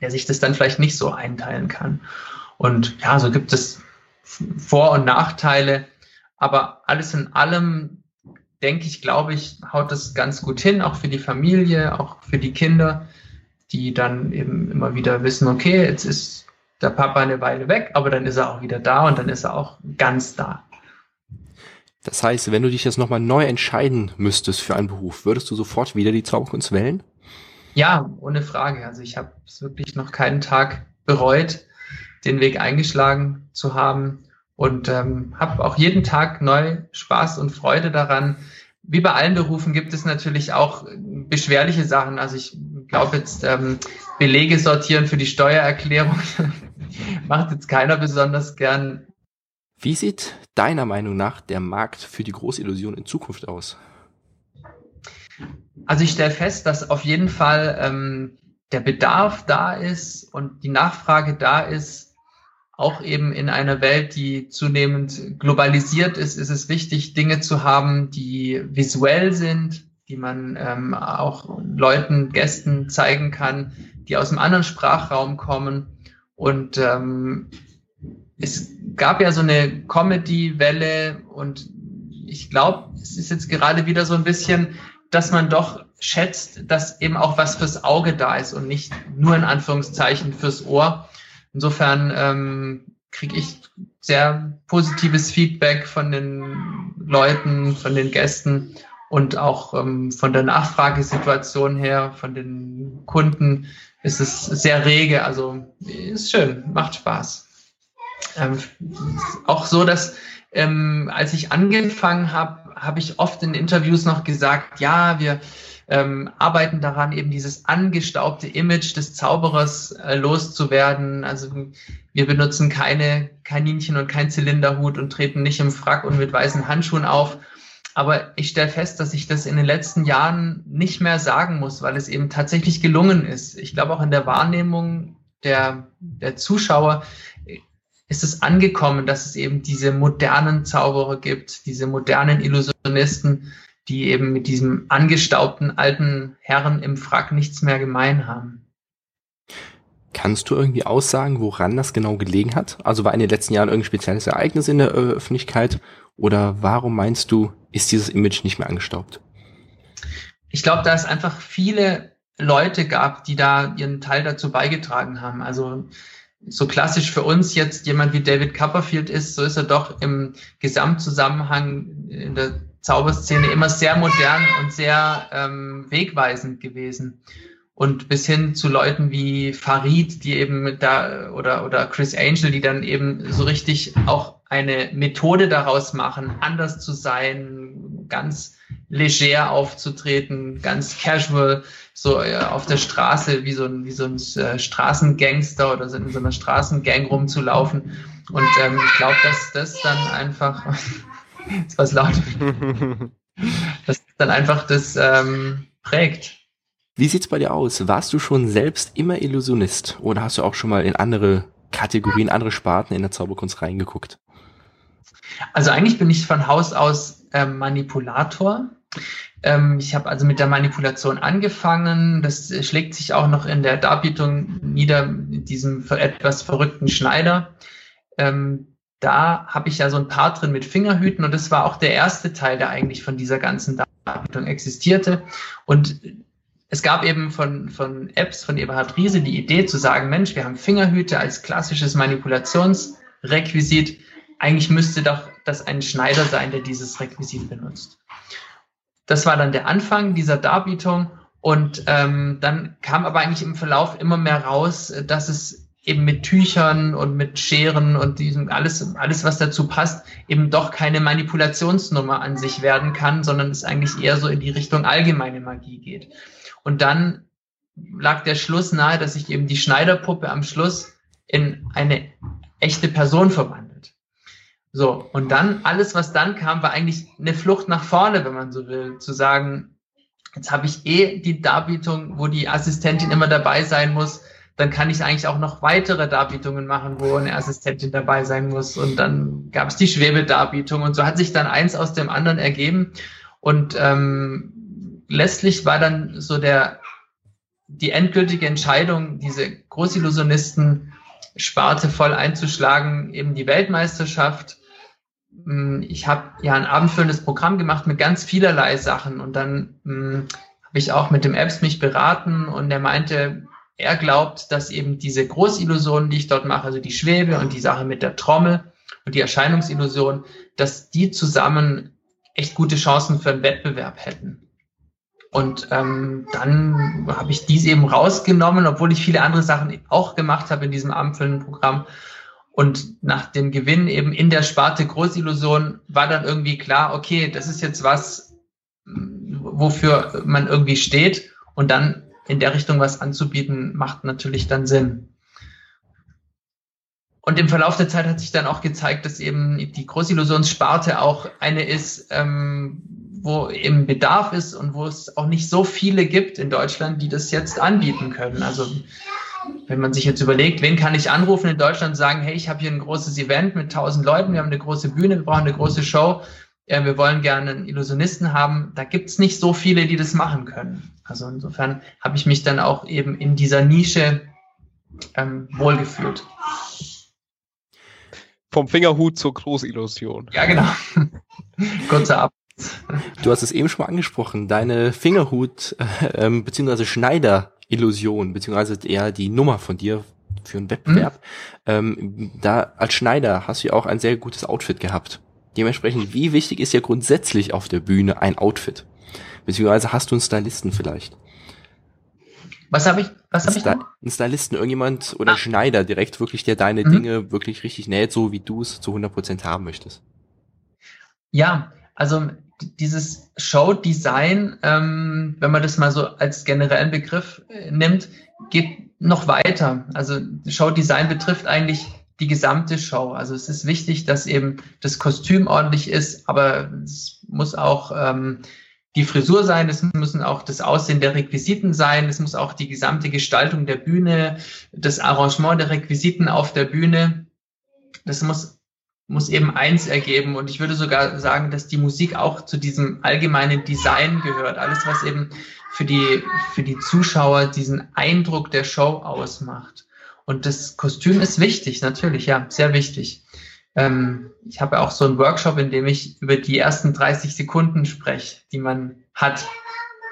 der sich das dann vielleicht nicht so einteilen kann. Und ja, so gibt es Vor- und Nachteile, aber alles in allem denke ich, glaube ich, haut das ganz gut hin, auch für die Familie, auch für die Kinder. die dann eben immer wieder wissen, okay, jetzt ist der Papa eine Weile weg, aber dann ist er auch wieder da und dann ist er auch ganz da. Das heißt, wenn du dich jetzt nochmal neu entscheiden müsstest für einen Beruf, würdest du sofort wieder die Zauberkunst wählen? Ja, ohne Frage. Also ich habe es wirklich noch keinen Tag bereut, den Weg eingeschlagen zu haben und ähm, habe auch jeden Tag neu Spaß und Freude daran. Wie bei allen Berufen gibt es natürlich auch beschwerliche Sachen. Also ich glaube jetzt ähm, Belege sortieren für die Steuererklärung macht jetzt keiner besonders gern. Wie sieht deiner Meinung nach der Markt für die Großillusion in Zukunft aus? Also ich stelle fest, dass auf jeden Fall ähm, der Bedarf da ist und die Nachfrage da ist. Auch eben in einer Welt, die zunehmend globalisiert ist, ist es wichtig, Dinge zu haben, die visuell sind, die man ähm, auch Leuten, Gästen zeigen kann, die aus einem anderen Sprachraum kommen. Und ähm, es gab ja so eine Comedy-Welle und ich glaube, es ist jetzt gerade wieder so ein bisschen, dass man doch schätzt, dass eben auch was fürs Auge da ist und nicht nur in Anführungszeichen fürs Ohr. Insofern ähm, kriege ich sehr positives Feedback von den Leuten, von den Gästen und auch ähm, von der Nachfragesituation her, von den Kunden ist es sehr rege. Also ist schön, macht Spaß. Ähm, auch so, dass ähm, als ich angefangen habe, habe ich oft in Interviews noch gesagt, ja, wir ähm, arbeiten daran, eben dieses angestaubte Image des Zauberers äh, loszuwerden. Also wir benutzen keine Kaninchen und kein Zylinderhut und treten nicht im Frack und mit weißen Handschuhen auf. Aber ich stelle fest, dass ich das in den letzten Jahren nicht mehr sagen muss, weil es eben tatsächlich gelungen ist. Ich glaube auch in der Wahrnehmung der, der Zuschauer ist es angekommen, dass es eben diese modernen Zauberer gibt, diese modernen Illusionisten, die eben mit diesem angestaubten alten Herren im Frack nichts mehr gemein haben. Kannst du irgendwie aussagen, woran das genau gelegen hat? Also war in den letzten Jahren irgendein spezielles Ereignis in der Öffentlichkeit oder warum meinst du, ist dieses Image nicht mehr angestaubt? Ich glaube, da es einfach viele Leute gab, die da ihren Teil dazu beigetragen haben. Also so klassisch für uns jetzt jemand wie David Copperfield ist, so ist er doch im Gesamtzusammenhang in der Zauberszene immer sehr modern und sehr ähm, wegweisend gewesen. Und bis hin zu Leuten wie Farid, die eben da, oder, oder Chris Angel, die dann eben so richtig auch eine Methode daraus machen, anders zu sein, ganz leger aufzutreten, ganz casual, so äh, auf der Straße wie so ein, wie so ein äh, Straßengangster oder so in so einer Straßengang rumzulaufen. Und ähm, ich glaube, dass das dann einfach, ist was laut, dass dann einfach das ähm, prägt. Wie sieht's bei dir aus? Warst du schon selbst immer Illusionist oder hast du auch schon mal in andere Kategorien, andere Sparten in der Zauberkunst reingeguckt? Also eigentlich bin ich von Haus aus äh, Manipulator. Ähm, ich habe also mit der Manipulation angefangen. Das schlägt sich auch noch in der Darbietung nieder mit diesem etwas verrückten Schneider. Ähm, da habe ich ja so ein paar drin mit Fingerhüten und das war auch der erste Teil, der eigentlich von dieser ganzen Darbietung existierte. Und es gab eben von, von Apps von Eberhard Riese die Idee zu sagen, Mensch, wir haben Fingerhüte als klassisches Manipulationsrequisit. Eigentlich müsste doch das ein Schneider sein, der dieses Requisit benutzt. Das war dann der Anfang dieser Darbietung. Und ähm, dann kam aber eigentlich im Verlauf immer mehr raus, dass es eben mit Tüchern und mit Scheren und diesem alles, alles, was dazu passt, eben doch keine Manipulationsnummer an sich werden kann, sondern es eigentlich eher so in die Richtung allgemeine Magie geht. Und dann lag der Schluss nahe, dass sich eben die Schneiderpuppe am Schluss in eine echte Person verwandelt. So, und dann, alles, was dann kam, war eigentlich eine Flucht nach vorne, wenn man so will, zu sagen, jetzt habe ich eh die Darbietung, wo die Assistentin immer dabei sein muss, dann kann ich eigentlich auch noch weitere Darbietungen machen, wo eine Assistentin dabei sein muss. Und dann gab es die Schwebedarbietung und so hat sich dann eins aus dem anderen ergeben. Und ähm, letztlich war dann so der die endgültige Entscheidung, diese Großillusionisten Sparte voll einzuschlagen, eben die Weltmeisterschaft ich habe ja ein abendfüllendes Programm gemacht mit ganz vielerlei Sachen und dann hm, habe ich auch mit dem Apps mich beraten und er meinte, er glaubt, dass eben diese Großillusionen, die ich dort mache, also die Schwebe und die Sache mit der Trommel und die Erscheinungsillusion, dass die zusammen echt gute Chancen für einen Wettbewerb hätten. Und ähm, dann habe ich dies eben rausgenommen, obwohl ich viele andere Sachen auch gemacht habe in diesem Ampeln-Programm. Und nach dem Gewinn eben in der Sparte Großillusion war dann irgendwie klar, okay, das ist jetzt was, wofür man irgendwie steht. Und dann in der Richtung was anzubieten, macht natürlich dann Sinn. Und im Verlauf der Zeit hat sich dann auch gezeigt, dass eben die Großillusionssparte auch eine ist, ähm, wo eben Bedarf ist und wo es auch nicht so viele gibt in Deutschland, die das jetzt anbieten können. Also wenn man sich jetzt überlegt, wen kann ich anrufen in Deutschland und sagen, hey, ich habe hier ein großes Event mit tausend Leuten, wir haben eine große Bühne, wir brauchen eine große Show, ja, wir wollen gerne einen Illusionisten haben, da gibt's nicht so viele, die das machen können. Also insofern habe ich mich dann auch eben in dieser Nische ähm, wohlgefühlt. Vom Fingerhut zur Großillusion. Ja, genau. Kurzer Ab. Du hast es eben schon mal angesprochen, deine Fingerhut äh, ähm, bzw. Schneider-Illusion, beziehungsweise eher die Nummer von dir für einen Wettbewerb. Mhm. Ähm, da als Schneider hast du ja auch ein sehr gutes Outfit gehabt. Dementsprechend, wie wichtig ist ja grundsätzlich auf der Bühne ein Outfit? Beziehungsweise hast du einen Stylisten vielleicht? Was habe ich? Was habe ich? Sta einen Stylisten, irgendjemand oder ah. Schneider direkt wirklich, der deine mhm. Dinge wirklich richtig näht, so wie du es zu 100% haben möchtest. Ja, also dieses Show-Design, ähm, wenn man das mal so als generellen Begriff äh, nimmt, geht noch weiter. Also Show-Design betrifft eigentlich die gesamte Show. Also es ist wichtig, dass eben das Kostüm ordentlich ist, aber es muss auch ähm, die Frisur sein, es müssen auch das Aussehen der Requisiten sein, es muss auch die gesamte Gestaltung der Bühne, das Arrangement der Requisiten auf der Bühne. Das muss muss eben eins ergeben. Und ich würde sogar sagen, dass die Musik auch zu diesem allgemeinen Design gehört. Alles, was eben für die, für die Zuschauer diesen Eindruck der Show ausmacht. Und das Kostüm ist wichtig, natürlich, ja, sehr wichtig. Ähm, ich habe auch so einen Workshop, in dem ich über die ersten 30 Sekunden spreche, die man hat,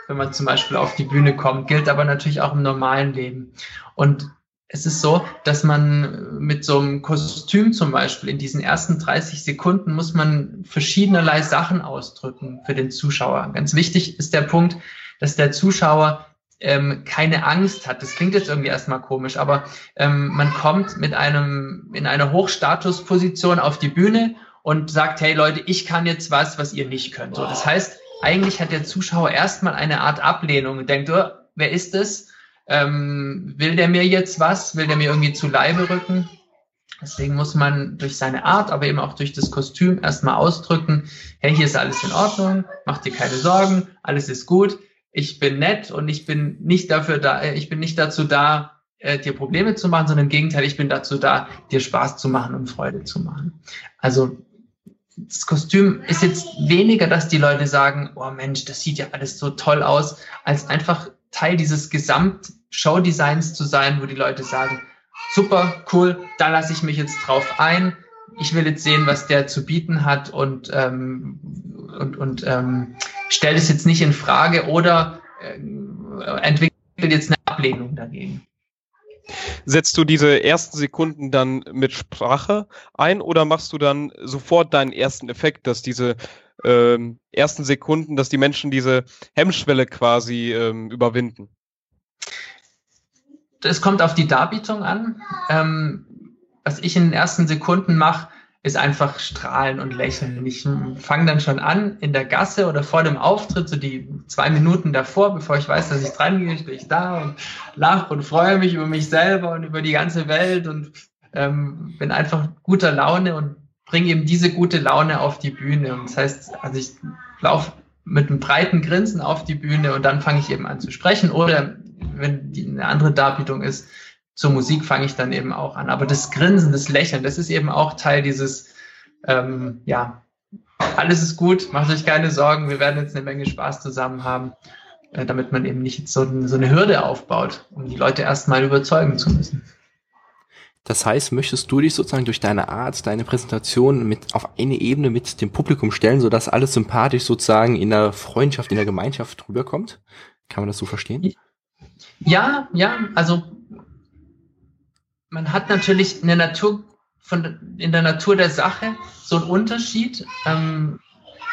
wenn man zum Beispiel auf die Bühne kommt, gilt aber natürlich auch im normalen Leben. Und es ist so, dass man mit so einem Kostüm zum Beispiel in diesen ersten 30 Sekunden muss man verschiedenerlei Sachen ausdrücken für den Zuschauer. Ganz wichtig ist der Punkt, dass der Zuschauer ähm, keine Angst hat. Das klingt jetzt irgendwie erstmal komisch, aber ähm, man kommt mit einem in einer Hochstatusposition auf die Bühne und sagt, hey Leute, ich kann jetzt was, was ihr nicht könnt. So, das heißt, eigentlich hat der Zuschauer erstmal eine Art Ablehnung und denkt, oh, wer ist das? Ähm, will der mir jetzt was? Will der mir irgendwie zu Leibe rücken? Deswegen muss man durch seine Art, aber eben auch durch das Kostüm erstmal ausdrücken, hey, hier ist alles in Ordnung, mach dir keine Sorgen, alles ist gut, ich bin nett und ich bin nicht dafür da, äh, ich bin nicht dazu da, äh, dir Probleme zu machen, sondern im Gegenteil, ich bin dazu da, dir Spaß zu machen und Freude zu machen. Also das Kostüm ist jetzt weniger, dass die Leute sagen, oh Mensch, das sieht ja alles so toll aus, als einfach Teil dieses Gesamt-Show-Designs zu sein, wo die Leute sagen, super, cool, da lasse ich mich jetzt drauf ein. Ich will jetzt sehen, was der zu bieten hat und, ähm, und, und ähm, stelle es jetzt nicht in Frage oder äh, entwickelt jetzt eine Ablehnung dagegen. Setzt du diese ersten Sekunden dann mit Sprache ein oder machst du dann sofort deinen ersten Effekt, dass diese ähm, ersten Sekunden, dass die Menschen diese Hemmschwelle quasi ähm, überwinden? Es kommt auf die Darbietung an. Ähm, was ich in den ersten Sekunden mache, ist einfach strahlen und lächeln. Ich fange dann schon an in der Gasse oder vor dem Auftritt, so die zwei Minuten davor, bevor ich weiß, dass ich dran gehe, stehe ich da und lache und freue mich über mich selber und über die ganze Welt und ähm, bin einfach guter Laune und bringe eben diese gute Laune auf die Bühne. Und das heißt, also ich laufe mit einem breiten Grinsen auf die Bühne und dann fange ich eben an zu sprechen. Oder wenn die, eine andere Darbietung ist, zur Musik fange ich dann eben auch an. Aber das Grinsen, das Lächeln, das ist eben auch Teil dieses, ähm, ja, alles ist gut, macht euch keine Sorgen, wir werden jetzt eine Menge Spaß zusammen haben, äh, damit man eben nicht so, so eine Hürde aufbaut, um die Leute erstmal überzeugen zu müssen. Das heißt, möchtest du dich sozusagen durch deine Art, deine Präsentation mit auf eine Ebene mit dem Publikum stellen, sodass alles sympathisch sozusagen in der Freundschaft, in der Gemeinschaft rüberkommt? Kann man das so verstehen? Ja, ja, also man hat natürlich eine Natur von in der Natur der Sache so einen Unterschied. Ähm,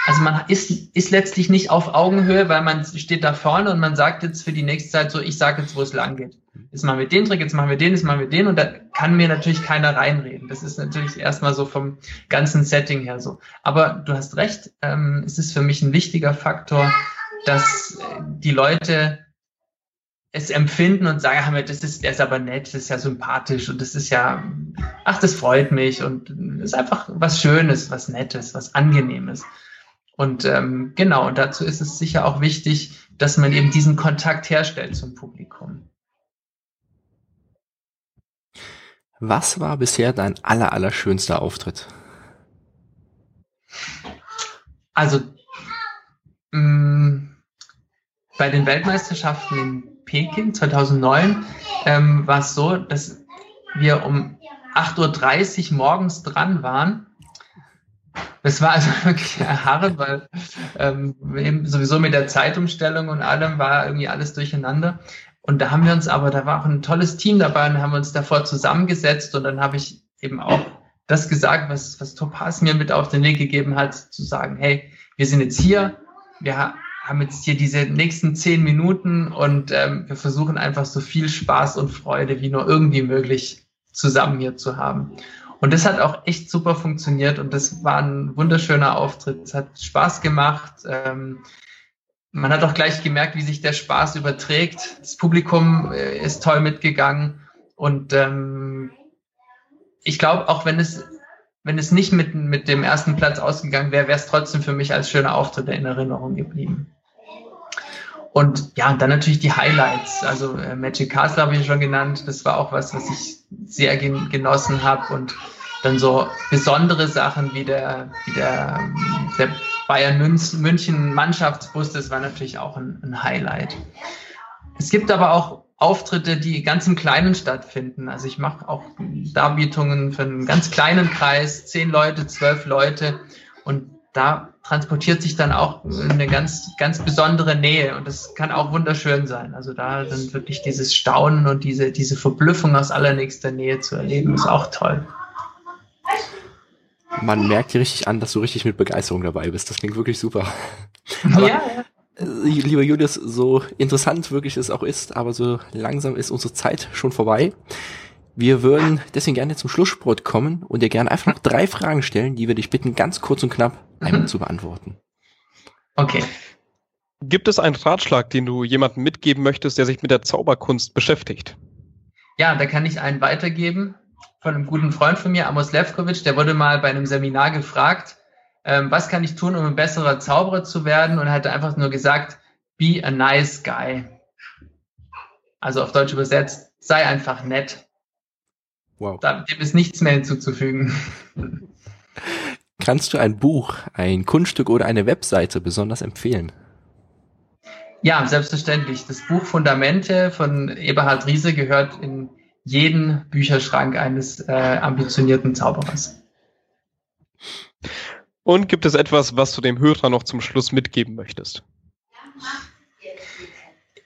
also man ist, ist letztlich nicht auf Augenhöhe, weil man steht da vorne und man sagt jetzt für die nächste Zeit so, ich sage jetzt, wo es lang geht. Jetzt machen wir den Trick, jetzt machen wir den, jetzt machen wir den und da kann mir natürlich keiner reinreden. Das ist natürlich erstmal so vom ganzen Setting her so. Aber du hast recht, ähm, es ist für mich ein wichtiger Faktor, dass die Leute es empfinden und sagen, ah, das ist, der ist aber nett, das ist ja sympathisch und das ist ja, ach, das freut mich und ist einfach was Schönes, was Nettes, was Angenehmes. Und ähm, genau, und dazu ist es sicher auch wichtig, dass man eben diesen Kontakt herstellt zum Publikum. Was war bisher dein aller, aller schönster Auftritt? Also mh, mm, bei den Weltmeisterschaften in Peking 2009 ähm, war es so, dass wir um 8.30 Uhr morgens dran waren. Das war also wirklich erharrend, weil ähm, sowieso mit der Zeitumstellung und allem war irgendwie alles durcheinander. Und da haben wir uns aber, da war auch ein tolles Team dabei und haben uns davor zusammengesetzt und dann habe ich eben auch das gesagt, was, was Topaz mir mit auf den Weg gegeben hat, zu sagen, hey, wir sind jetzt hier, wir haben jetzt hier diese nächsten zehn Minuten und ähm, wir versuchen einfach so viel Spaß und Freude wie nur irgendwie möglich zusammen hier zu haben. Und das hat auch echt super funktioniert und das war ein wunderschöner Auftritt. Es hat Spaß gemacht. Ähm, man hat auch gleich gemerkt, wie sich der Spaß überträgt. Das Publikum äh, ist toll mitgegangen und ähm, ich glaube, auch wenn es wenn es nicht mit, mit dem ersten Platz ausgegangen wäre, wäre es trotzdem für mich als schöner Auftritt in Erinnerung geblieben. Und ja, dann natürlich die Highlights. Also äh, Magic Castle habe ich schon genannt. Das war auch was, was ich sehr gen genossen habe. Und dann so besondere Sachen wie der, wie der, der Bayern München Mannschaftsbus, das war natürlich auch ein, ein Highlight. Es gibt aber auch Auftritte, die ganz im Kleinen stattfinden. Also ich mache auch Darbietungen für einen ganz kleinen Kreis, zehn Leute, zwölf Leute. Und da transportiert sich dann auch eine ganz, ganz besondere Nähe und das kann auch wunderschön sein. Also da dann wirklich dieses Staunen und diese, diese Verblüffung aus allernächster Nähe zu erleben, ist auch toll. Man merkt dir richtig an, dass du richtig mit Begeisterung dabei bist. Das klingt wirklich super. Aber, ja, ja. Äh, lieber Julius, so interessant wirklich es auch ist, aber so langsam ist unsere Zeit schon vorbei. Wir würden deswegen gerne zum Schlusssport kommen und dir gerne einfach noch drei Fragen stellen, die wir dich bitten, ganz kurz und knapp einmal mhm. zu beantworten. Okay. Gibt es einen Ratschlag, den du jemandem mitgeben möchtest, der sich mit der Zauberkunst beschäftigt? Ja, da kann ich einen weitergeben von einem guten Freund von mir, Amos Levkovic. Der wurde mal bei einem Seminar gefragt, ähm, was kann ich tun, um ein besserer Zauberer zu werden? Und er hatte einfach nur gesagt, be a nice guy. Also auf Deutsch übersetzt, sei einfach nett. Wow. Da gibt es nichts mehr hinzuzufügen. Kannst du ein Buch, ein Kunststück oder eine Webseite besonders empfehlen? Ja, selbstverständlich. Das Buch Fundamente von Eberhard Riese gehört in jeden Bücherschrank eines äh, ambitionierten Zauberers. Und gibt es etwas, was du dem Hörer noch zum Schluss mitgeben möchtest?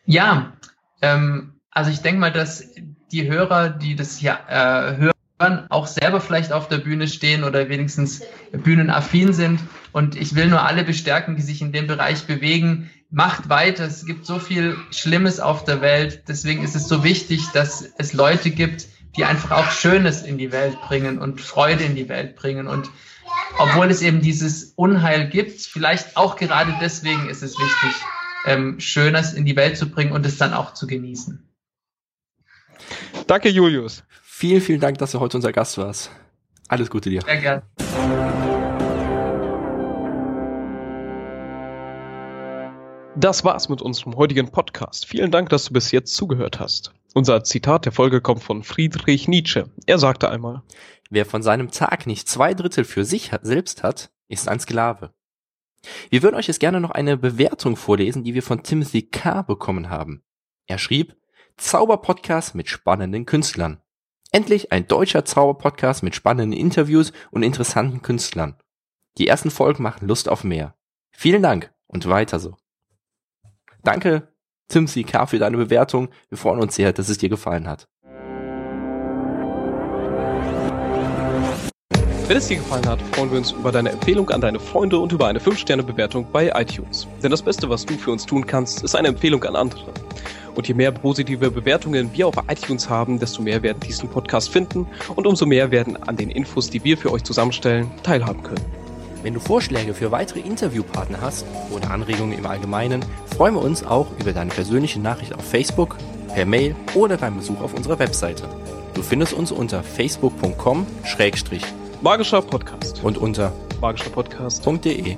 Ja, ähm, also ich denke mal, dass die Hörer, die das hier äh, hören, auch selber vielleicht auf der Bühne stehen oder wenigstens bühnenaffin sind. Und ich will nur alle bestärken, die sich in dem Bereich bewegen. Macht weiter. Es gibt so viel Schlimmes auf der Welt. Deswegen ist es so wichtig, dass es Leute gibt, die einfach auch Schönes in die Welt bringen und Freude in die Welt bringen. Und obwohl es eben dieses Unheil gibt, vielleicht auch gerade deswegen ist es wichtig, ähm, Schönes in die Welt zu bringen und es dann auch zu genießen. Danke, Julius. Vielen, vielen Dank, dass du heute unser Gast warst. Alles Gute dir. Sehr gerne. Das war's mit unserem heutigen Podcast. Vielen Dank, dass du bis jetzt zugehört hast. Unser Zitat der Folge kommt von Friedrich Nietzsche. Er sagte einmal, Wer von seinem Tag nicht zwei Drittel für sich selbst hat, ist ein Sklave. Wir würden euch jetzt gerne noch eine Bewertung vorlesen, die wir von Timothy K. bekommen haben. Er schrieb, Zauberpodcast mit spannenden Künstlern. Endlich ein deutscher Zauberpodcast mit spannenden Interviews und interessanten Künstlern. Die ersten Folgen machen Lust auf mehr. Vielen Dank und weiter so. Danke, Tim K. für deine Bewertung. Wir freuen uns sehr, dass es dir gefallen hat. Wenn es dir gefallen hat, freuen wir uns über deine Empfehlung an deine Freunde und über eine 5-Sterne-Bewertung bei iTunes. Denn das Beste, was du für uns tun kannst, ist eine Empfehlung an andere. Und je mehr positive Bewertungen wir auf iTunes haben, desto mehr werden diesen Podcast finden und umso mehr werden an den Infos, die wir für euch zusammenstellen, teilhaben können. Wenn du Vorschläge für weitere Interviewpartner hast oder Anregungen im Allgemeinen, freuen wir uns auch über deine persönliche Nachricht auf Facebook, per Mail oder beim Besuch auf unserer Webseite. Du findest uns unter facebook.com Magischer Podcast und unter magischerpodcast.de.